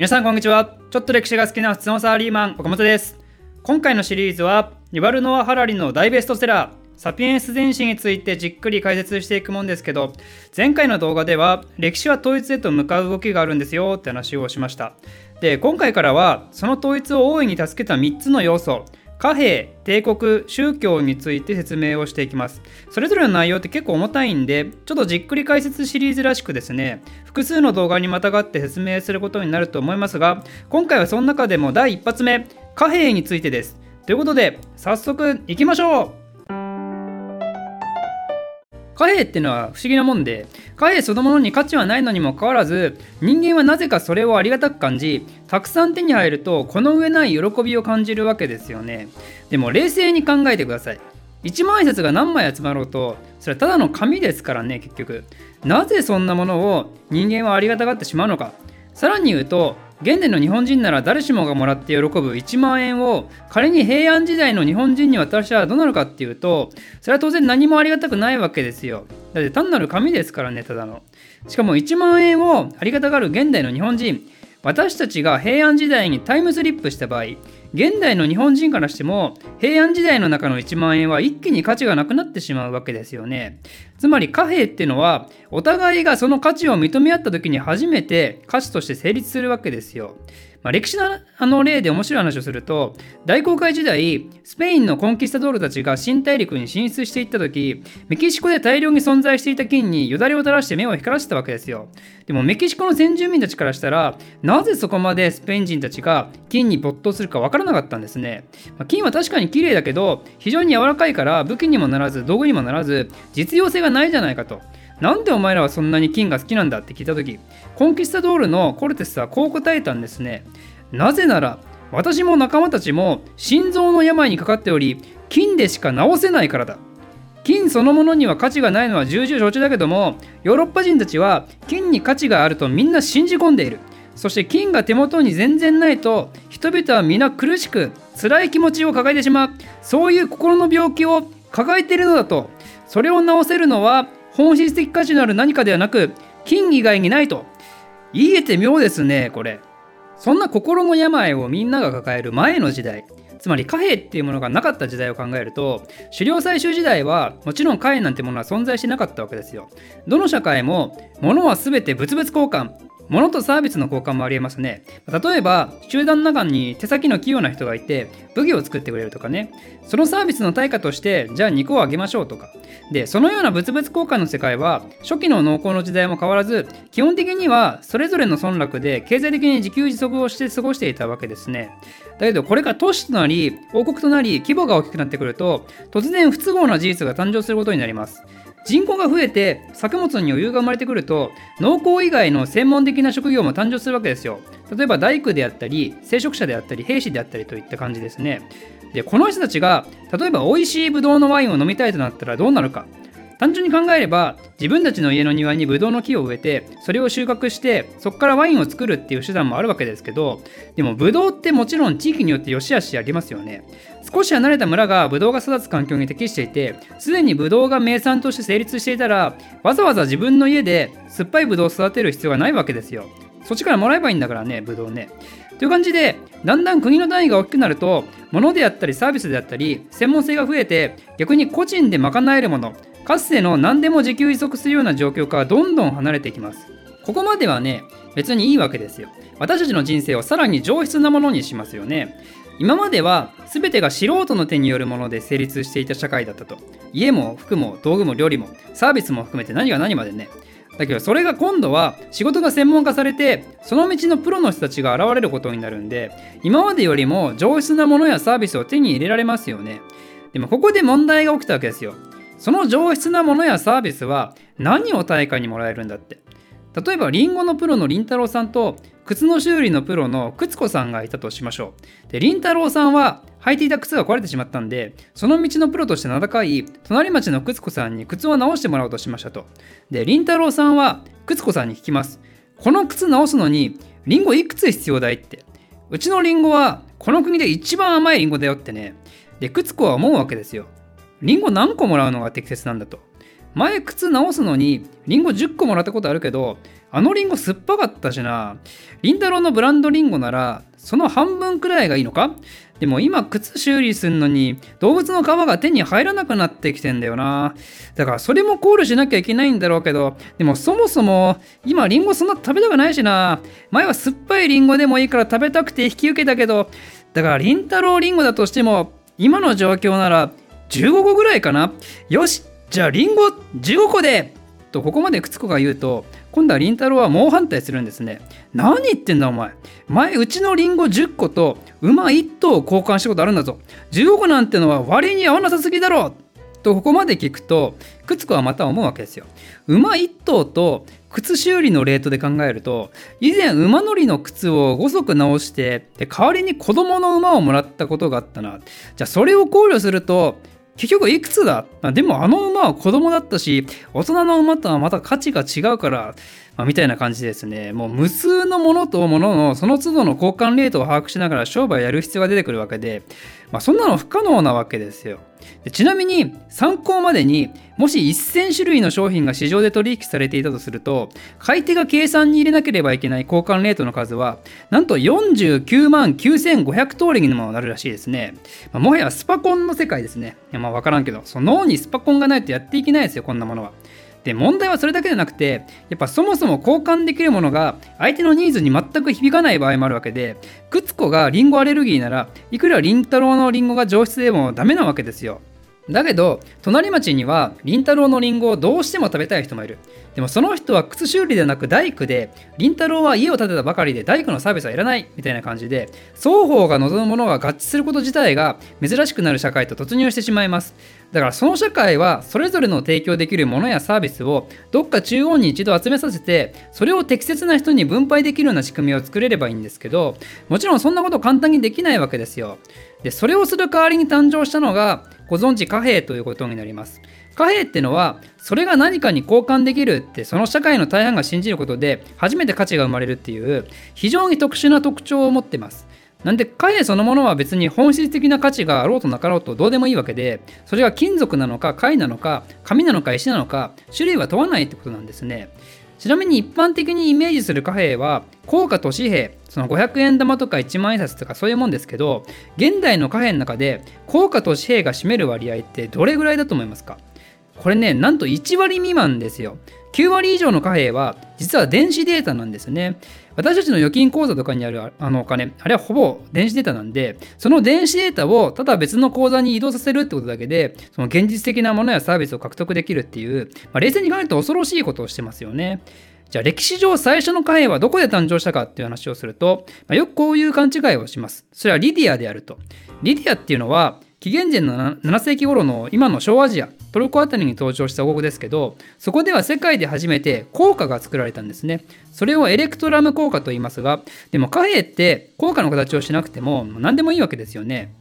皆さんこんにちは。ちょっと歴史が好きな普通のサラリーマン岡本です。今回のシリーズはリバルノア・ハラリの大ベストセラーサピエンス全史についてじっくり解説していくもんですけど前回の動画では歴史は統一へと向かう動きがあるんですよって話をしました。で今回からはその統一を大いに助けた3つの要素貨幣、帝国、宗教について説明をしていきます。それぞれの内容って結構重たいんで、ちょっとじっくり解説シリーズらしくですね、複数の動画にまたがって説明することになると思いますが、今回はその中でも第1発目、貨幣についてです。ということで、早速いきましょう貨幣っていうのは不思議なもんで貨幣そのものに価値はないのにもかかわらず人間はなぜかそれをありがたく感じたくさん手に入るとこの上ない喜びを感じるわけですよね。でも冷静に考えてください。1万円札が何枚集まろうとそれはただの紙ですからね結局。なぜそんなものを人間はありがたがってしまうのか。さらに言うと現代の日本人なら誰しもがもらって喜ぶ1万円を仮に平安時代の日本人に渡したらどうなるかっていうとそれは当然何もありがたくないわけですよ。だって単なる紙ですからねただの。しかも1万円をありがたがる現代の日本人。私たちが平安時代にタイムスリップした場合現代の日本人からしても平安時代の中の1万円は一気に価値がなくなってしまうわけですよね。つまり貨幣ってのはお互いがその価値を認め合った時に初めて価値として成立するわけですよ。まあ、歴史のあの例で面白い話をすると大航海時代スペインのコンキスタドールたちが新大陸に進出していった時メキシコで大量に存在していた金によだれを垂らして目を光らせたわけですよ。でもメキシコの先住民たちからしたらなぜそこまでスペイン人たちが金に没頭するか分からなかったんですね、まあ、金は確かに綺麗だけど非常に柔らかいから武器にもならず道具にもならず実用性がないじゃないかと。なんでお前らはそんなに金が好きなんだ？って聞いた時コンキスタドールのコルテスはこう答えたんですね。なぜなら私も仲間たちも心臓の病にかかっており金でしか治せないからだ。金そのものには価値がないのは重々承知だけどもヨーロッパ人たちは金に価値があるとみんな信じ込んでいる。そして金が手元に全然ないと人々は皆苦しく辛い気持ちを抱えてしまう。そういう心の病気を抱えているのだと。それを治せるのは本質的価値のある何かではなく金以外にないと。言えて妙ですねこれ。そんな心の病をみんなが抱える前の時代。つまり貨幣っていうものがなかった時代を考えると狩猟採集時代はもちろん貨幣なんてものは存在してなかったわけですよ。どの社会も物は全て物々交換。物とサービスの交換もありえますね。例えば、集団の中に手先の器用な人がいて、武器を作ってくれるとかね。そのサービスの対価として、じゃあ肉をあげましょうとか。で、そのような物々交換の世界は、初期の農耕の時代も変わらず、基本的にはそれぞれの村落で経済的に自給自足をして過ごしていたわけですね。だけど、これが都市となり、王国となり、規模が大きくなってくると、突然不都合な事実が誕生することになります。人口が増えて作物に余裕が生まれてくると農耕以外の専門的な職業も誕生するわけですよ。例えば大工であったり聖職者であったり兵士であったりといった感じですね。でこの人たちが例えば美味しいブドウのワインを飲みたいとなったらどうなるか。単純に考えれば自分たちの家の庭にブドウの木を植えてそれを収穫してそこからワインを作るっていう手段もあるわけですけどでもブドウってもちろん地域によって良し悪しありますよね。少し離れた村がブドウが育つ環境に適していてすでにブドウが名産として成立していたらわざわざ自分の家で酸っぱいブドウを育てる必要がないわけですよそっちからもらえばいいんだからねブドウねという感じでだんだん国の単位が大きくなると物であったりサービスであったり専門性が増えて逆に個人で賄えるものかつての何でも自給自足するような状況からどんどん離れていきます。ここまではね、別にいいわけですよ。私たちの人生をさらに上質なものにしますよね。今までは全てが素人の手によるもので成立していた社会だったと。家も服も道具も料理もサービスも含めて何が何までね。だけどそれが今度は仕事が専門化されてその道のプロの人たちが現れることになるんで今までよりも上質なものやサービスを手に入れられますよね。でもここで問題が起きたわけですよ。その上質なものやサービスは何を対価にもらえるんだって例えばリンゴのプロのりんたろーさんと靴の修理のプロの靴子さんがいたとしましょう。でりんたろーさんは履いていた靴が壊れてしまったんでその道のプロとして名高い隣町の靴子さんに靴を直してもらおうとしましたと。でりんたろーさんは靴子さんに聞きます。この靴直すのにリンゴいくつ必要だいって。うちのリンゴはこの国で一番甘いリンゴだよってね。で靴子は思うわけですよ。リンゴ何個もらうのが適切なんだと。前靴直すのにリンゴ10個もらったことあるけどあのリンゴ酸っぱかったしなりんたろーのブランドリンゴならその半分くらいがいいのか？でも今靴修理すんのに動物の皮が手に入らなくなってきてんだよな。だからそれも考慮しなきゃいけないんだろうけど、でもそもそも今リンゴそんな食べたくないしな。前は酸っぱいリンゴでもいいから食べたくて引き受けたけど、だからりんたろーリンゴだとしても今の状況なら15個ぐらいかな。よし、じゃあリンゴ15個でとここまで靴子が言うと今度はりんたろーは猛反対するんですね。何言ってんだお前。前うちのリンゴ10個と馬1頭を交換したことあるんだぞ。15個なんてのは割に合わなさすぎだろとここまで聞くと靴子はまた思うわけですよ。馬1頭と靴修理のレートで考えると以前馬乗りの靴を5足直してで代わりに子供の馬をもらったことがあったな。じゃあそれを考慮すると結局いくつだ？でもあの馬は子供だったし大人の馬とはまた価値が違うからまあ、みたいな感じですね。もう無数のものともののその都度の交換レートを把握しながら商売をやる必要が出てくるわけで、まあ、そんなの不可能なわけですよ。ちなみに参考までにもし1000種類の商品が市場で取引されていたとすると買い手が計算に入れなければいけない交換レートの数はなんと49万9500通りにもなるらしいですね。まあ、もはやスパコンの世界ですね。いやまあ分からんけどその脳にスパコンがないとやっていけないですよこんなものは。で問題はそれだけじゃなくてやっぱそもそも交換できるものが相手のニーズに全く響かない場合もあるわけでクツコがリンゴアレルギーならいくらりんたろーのリンゴが上質でもダメなわけですよ。だけど隣町にはりんたろーのりんごをどうしても食べたい人もいる。でもその人は靴修理ではなく大工でりんたろーは家を建てたばかりで大工のサービスはいらないみたいな感じで双方が望むものが合致すること自体が珍しくなる社会と突入してしまいます。だからその社会はそれぞれの提供できるものやサービスをどっか中央に一度集めさせてそれを適切な人に分配できるような仕組みを作れればいいんですけどもちろんそんなこと簡単にできないわけですよ。でそれをする代わりに誕生したのがご存知貨幣ということになります。貨幣ってのはそれが何かに交換できるってその社会の大半が信じることで初めて価値が生まれるっていう非常に特殊な特徴を持ってます。なんで貨幣そのものは別に本質的な価値があろうとなかろうとどうでもいいわけでそれが金属なのか貝なのか紙なのか石なのか種類は問わないってことなんですね。ちなみに一般的にイメージする貨幣は硬貨と紙幣その500円玉とか1万円札とかそういうもんですけど現代の貨幣の中で硬貨と紙幣が占める割合ってどれぐらいだと思いますか？これねなんと1割未満ですよ9割以上の貨幣は実は電子データなんですね私たちの預金口座とかにあるあのお金、あれはほぼ電子データなんで、その電子データをただ別の口座に移動させるってことだけで、その現実的なものやサービスを獲得できるっていう、まあ、冷静に考えると恐ろしいことをしてますよね。じゃあ歴史上最初の貨幣はどこで誕生したかっていう話をすると、まあ、よくこういう勘違いをします。それはリディアであると。リディアっていうのは紀元前の7世紀頃の今の小アジアトルコ辺りに登場した王国ですけどそこでは世界で初めて硬貨が作られたんですね。それをエレクトラム硬貨と言いますがでも貨幣って硬貨の形をしなくても何でもいいわけですよね。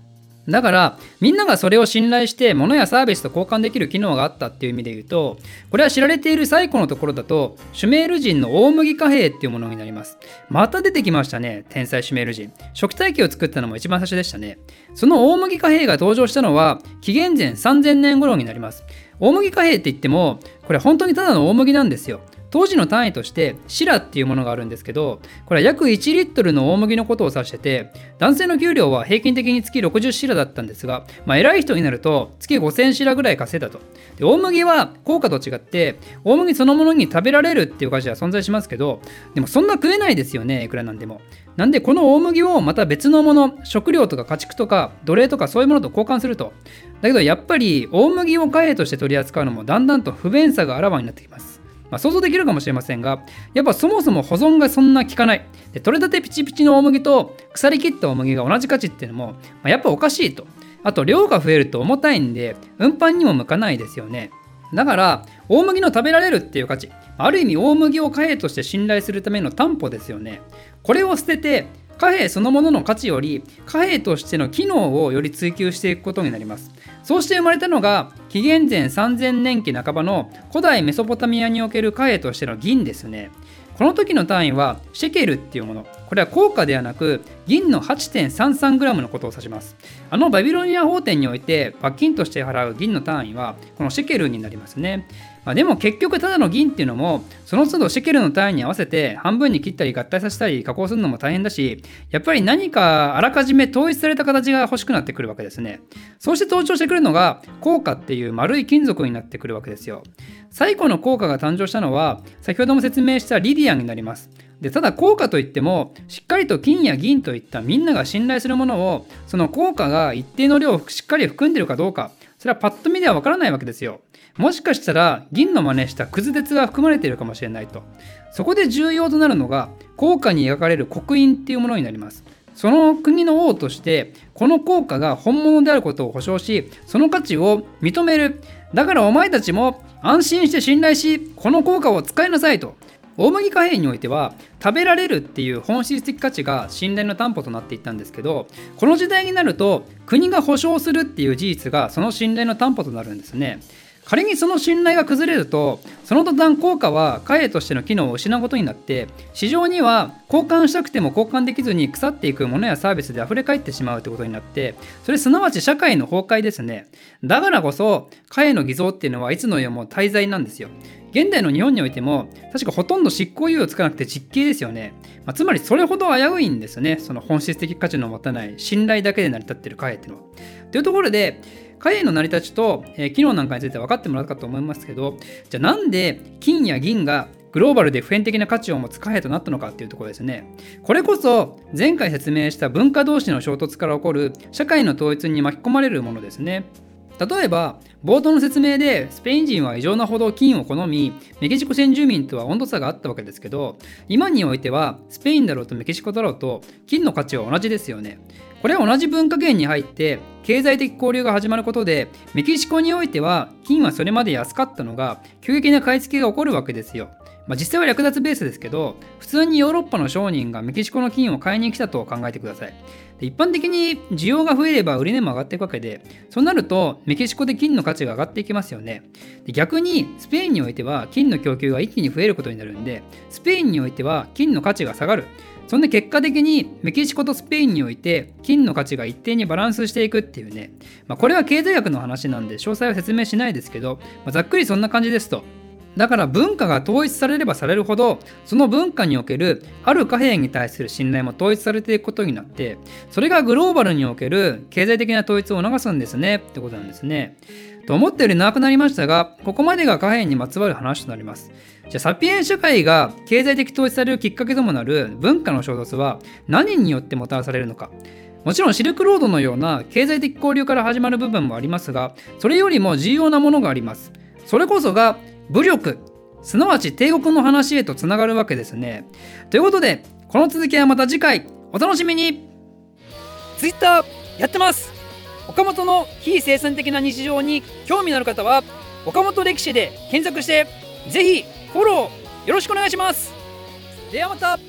だからみんながそれを信頼して物やサービスと交換できる機能があったっていう意味で言うとこれは知られている最古のところだとシュメール人の大麦貨幣っていうものになります。また出てきましたね天才シュメール人。食体系を作ったのも一番最初でしたね。その大麦貨幣が登場したのは紀元前3000年頃になります。大麦貨幣って言ってもこれ本当にただの大麦なんですよ。当時の単位としてシラっていうものがあるんですけどこれは約1リットルの大麦のことを指してて男性の給料は平均的に月60シラだったんですが、まあ、偉い人になると月5000シラぐらい稼いだと。で大麦は効果と違って大麦そのものに食べられるっていう価値は存在しますけどでもそんな食えないですよねいくらなんでも。なんでこの大麦をまた別のもの食料とか家畜とか奴隷とかそういうものと交換すると。だけどやっぱり大麦を貨幣として取り扱うのもだんだんと不便さがあらわになってきます。まあ、想像できるかもしれませんが、やっぱそもそも保存がそんな効かない。で取れたてピチピチの大麦と腐りきった大麦が同じ価値っていうのも、まあ、やっぱおかしいと。あと量が増えると重たいんで、運搬にも向かないですよね。だから、大麦の食べられるっていう価値、ある意味大麦を貨幣として信頼するための担保ですよね。これを捨てて、貨幣そのものの価値より貨幣としての機能をより追求していくことになります。そうして生まれたのが紀元前3000年期半ばの古代メソポタミアにおける貨幣としての銀ですね。この時の単位はシェケルっていうもの。これは硬貨ではなく銀の 8.33g のことを指しますあのバビロニア法典において罰金として払う銀の単位はこのシェケルになりますねまあ、でも結局ただの銀っていうのもその都度シェケルの単位に合わせて半分に切ったり合体させたり加工するのも大変だしやっぱり何かあらかじめ統一された形が欲しくなってくるわけですね。そうして登場してくるのが硬貨っていう丸い金属になってくるわけですよ。最古の硬貨が誕生したのは先ほども説明したリディアンになります。でただ効果といってもしっかりと金や銀といったみんなが信頼するものをその効果が一定の量をしっかり含んでるかどうかそれはパッと見ではわからないわけですよ。もしかしたら銀の真似したくず鉄が含まれているかもしれないと。そこで重要となるのが効果に描かれる刻印っていうものになります。その国の王としてこの効果が本物であることを保証しその価値を認める。だからお前たちも安心して信頼しこの効果を使いなさいと。大麦貨幣においては食べられるっていう本質的価値が信頼の担保となっていったんですけどこの時代になると国が保証するっていう事実がその信頼の担保となるんですね。仮にその信頼が崩れるとその途端効果は貨幣としての機能を失うことになって市場には交換したくても交換できずに腐っていくものやサービスで溢れ返ってしまうということになってそれすなわち社会の崩壊ですね。だからこそ貨幣の偽造っていうのはいつの世も滞在なんですよ。現代の日本においても確かほとんど執行猶予つかなくて実刑ですよね、まあ、つまりそれほど危ういんですよねその本質的価値の持たない信頼だけで成り立ってる貨幣っていうのはというところで貨幣の成り立ちと、えー、機能なんかについて分かってもらったかと思いますけどじゃあなんで金や銀がグローバルで普遍的な価値を持つ貨幣となったのかっていうところですね。これこそ前回説明した文化同士の衝突から起こる社会の統一に巻き込まれるものですね。例えば冒頭の説明でスペイン人は異常なほど金を好みメキシコ先住民とは温度差があったわけですけど今においてはスペインだろうとメキシコだろうと金の価値は同じですよねこれは同じ文化圏に入って経済的交流が始まることでメキシコにおいては金はそれまで安かったのが急激な買い付けが起こるわけですよ。まあ、実際は略奪ベースですけど普通にヨーロッパの商人がメキシコの金を買いに来たと考えてください。で一般的に需要が増えれば売り値も上がっていくわけでそうなるとメキシコで金の価値が上がっていきますよね。で逆にスペインにおいては金の供給が一気に増えることになるんでスペインにおいては金の価値が下がる。そんで結果的にメキシコとスペインにおいて金の価値が一定にバランスしていくっていうね、まあ、これは経済学の話なんで詳細は説明しないですけど、まあ、ざっくりそんな感じですと。だから文化が統一されればされるほどその文化におけるある貨幣に対する信頼も統一されていくことになってそれがグローバルにおける経済的な統一を促すんですねってことなんですね。と思ったより長くなりましたがここまでが貨幣にまつわる話となります。じゃあサピエン社会が経済的統一されるきっかけともなる文化の衝突は何によってもたらされるのかもちろんシルクロードのような経済的交流から始まる部分もありますがそれよりも重要なものがありますそれこそが武力すなわち帝国の話へとつながるわけですね。ということでこの続きはまた次回。お楽しみに。Twitter やってます。岡本の非生産的な日常に興味のある方は岡本歴史で検索してぜひフォローよろしくお願いします。ではまた。